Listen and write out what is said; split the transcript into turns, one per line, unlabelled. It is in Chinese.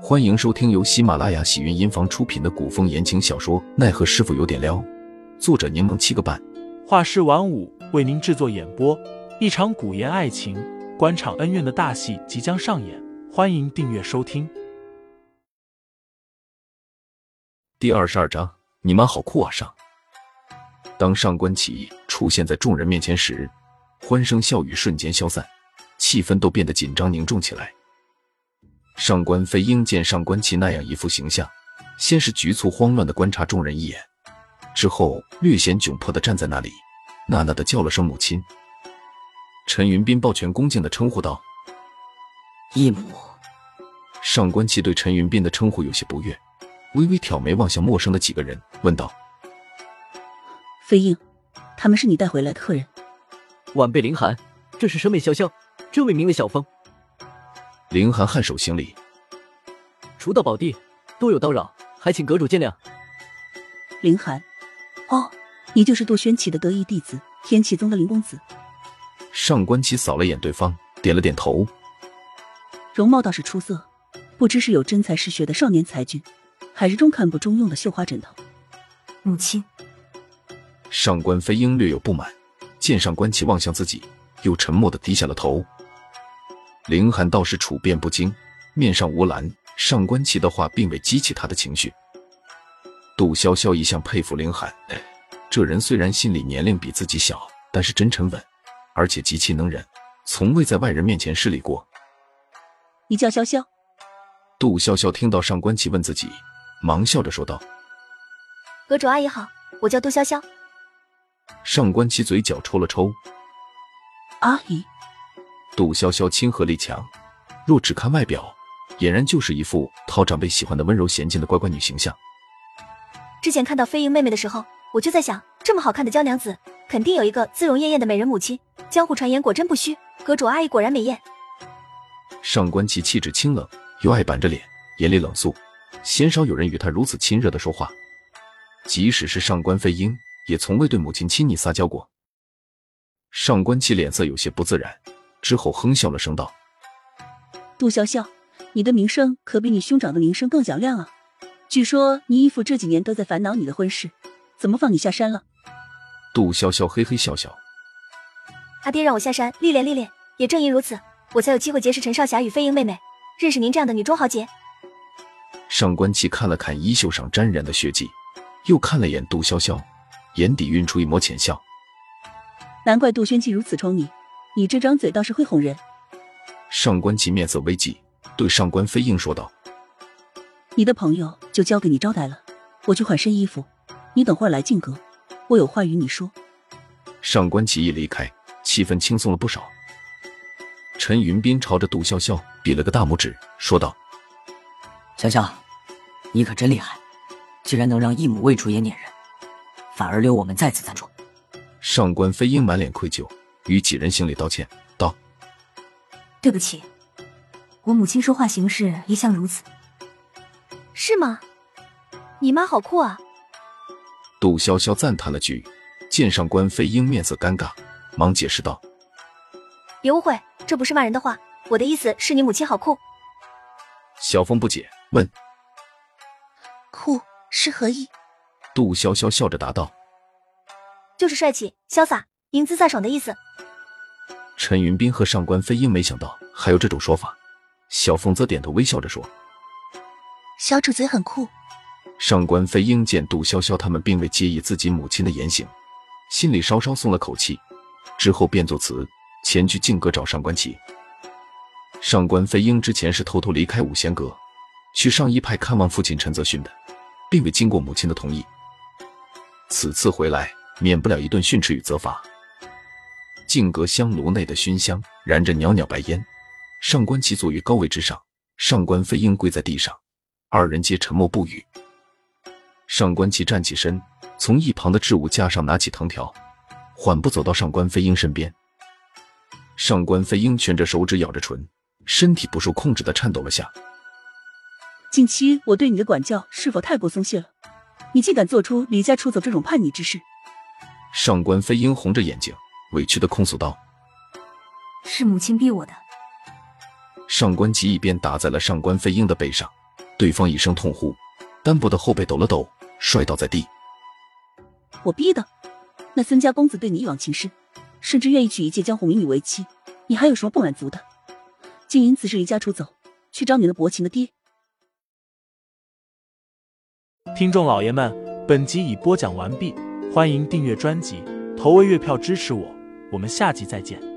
欢迎收听由喜马拉雅喜云音房出品的古风言情小说《奈何师傅有点撩》，作者柠檬七个半，
画师晚舞为您制作演播。一场古言爱情、官场恩怨的大戏即将上演，欢迎订阅收听。
第二十二章，你妈好酷啊！上，当上官奇出现在众人面前时，欢声笑语瞬间消散，气氛都变得紧张凝重起来。上官飞鹰见上官琪那样一副形象，先是局促慌乱的观察众人一眼，之后略显窘迫的站在那里，呐呐的叫了声母亲。陈云斌抱拳恭敬的称呼道：“
义母。”
上官琪对陈云斌的称呼有些不悦，微微挑眉望向陌生的几个人，问道：“
飞鹰，他们是你带回来的客人？”
晚辈林寒，这是舍美潇潇，这位名为小风。
凌寒颔首行礼，
除道宝地多有叨扰，还请阁主见谅。
凌寒，哦，你就是杜轩启的得意弟子，天启宗的林公子。
上官奇扫了眼对方，点了点头。
容貌倒是出色，不知是有真才实学的少年才俊，还是中看不中用的绣花枕头。
母亲，
上官飞鹰略有不满，见上官奇望向自己，又沉默的低下了头。凌寒倒是处变不惊，面上无澜。上官琪的话并未激起他的情绪。杜潇潇一向佩服林寒，这人虽然心理年龄比自己小，但是真沉稳，而且极其能忍，从未在外人面前失礼过。
你叫潇潇？
杜潇潇听到上官琪问自己，忙笑着说道：“
阁主阿姨好，我叫杜潇潇。”
上官琪嘴角抽了抽，
阿姨。
杜潇潇亲和力强，若只看外表，俨然就是一副讨长辈喜欢的温柔娴静的乖乖女形象。
之前看到飞鹰妹妹的时候，我就在想，这么好看的娇娘子，肯定有一个姿容艳艳的美人母亲。江湖传言果真不虚，阁主阿姨果然美艳。
上官琪气质清冷，又爱板着脸，眼里冷肃，鲜少有人与她如此亲热的说话。即使是上官飞鹰，也从未对母亲亲昵撒娇过。上官琪脸色有些不自然。之后哼笑了声道：“
杜潇潇，你的名声可比你兄长的名声更响亮啊！据说你义父这几年都在烦恼你的婚事，怎么放你下山了？”
杜潇潇嘿嘿笑笑：“
阿爹让我下山历练历练，也正因如此，我才有机会结识陈少侠与飞鹰妹妹，认识您这样的女中豪杰。”
上官奇看了看衣袖上沾染的血迹，又看了眼杜潇潇，眼底晕出一抹浅笑：“
难怪杜轩姬如此宠你。”你这张嘴倒是会哄人。
上官琪面色微霁，对上官飞鹰说道：“
你的朋友就交给你招待了，我去换身衣服，你等会儿来静阁，我有话与你说。”
上官琪一离开，气氛轻松了不少。陈云斌朝着杜潇潇比了个大拇指，说道：“
潇潇，你可真厉害，竟然能让一母未出也撵人，反而留我们再次暂住。”
上官飞鹰满脸愧疚。与几人行礼道歉，道：“
对不起，我母亲说话行事一向如此。”是吗？你妈好酷啊！
杜潇潇赞叹了句，见上官飞鹰面色尴尬，忙解释道：“
别误会，这不是骂人的话，我的意思是你母亲好酷。”
小凤不解问：“
酷是何意？”
杜潇潇笑着答道：“
就是帅气、潇洒、英姿飒爽的意思。”
陈云斌和上官飞鹰没想到还有这种说法，小凤则点头微笑着说：“
小主子很酷。”
上官飞鹰见杜潇潇他们并未介意自己母亲的言行，心里稍稍松了口气，之后便作辞前去静阁找上官琪。上官飞鹰之前是偷偷离开五贤阁，去上一派看望父亲陈泽勋的，并未经过母亲的同意。此次回来，免不了一顿训斥与责罚。静阁香炉内的熏香燃着袅袅白烟，上官奇坐于高位之上，上官飞鹰跪在地上，二人皆沉默不语。上官奇站起身，从一旁的置物架上拿起藤条，缓步走到上官飞鹰身边。上官飞鹰蜷着手指，咬着唇，身体不受控制的颤抖了下。
近期我对你的管教是否太过松懈了？你竟敢做出离家出走这种叛逆之事？
上官飞鹰红着眼睛。委屈的控诉道：“
是母亲逼我的。”
上官吉一边打在了上官飞鹰的背上，对方一声痛呼，单薄的后背抖了抖，摔倒在地。
我逼的。那孙家公子对你一往情深，甚至愿意娶一介江湖美女为妻，你还有什么不满足的？竟因此事离家出走，去找你那薄情的爹。
听众老爷们，本集已播讲完毕，欢迎订阅专辑，投喂月票支持我，我们下集再见。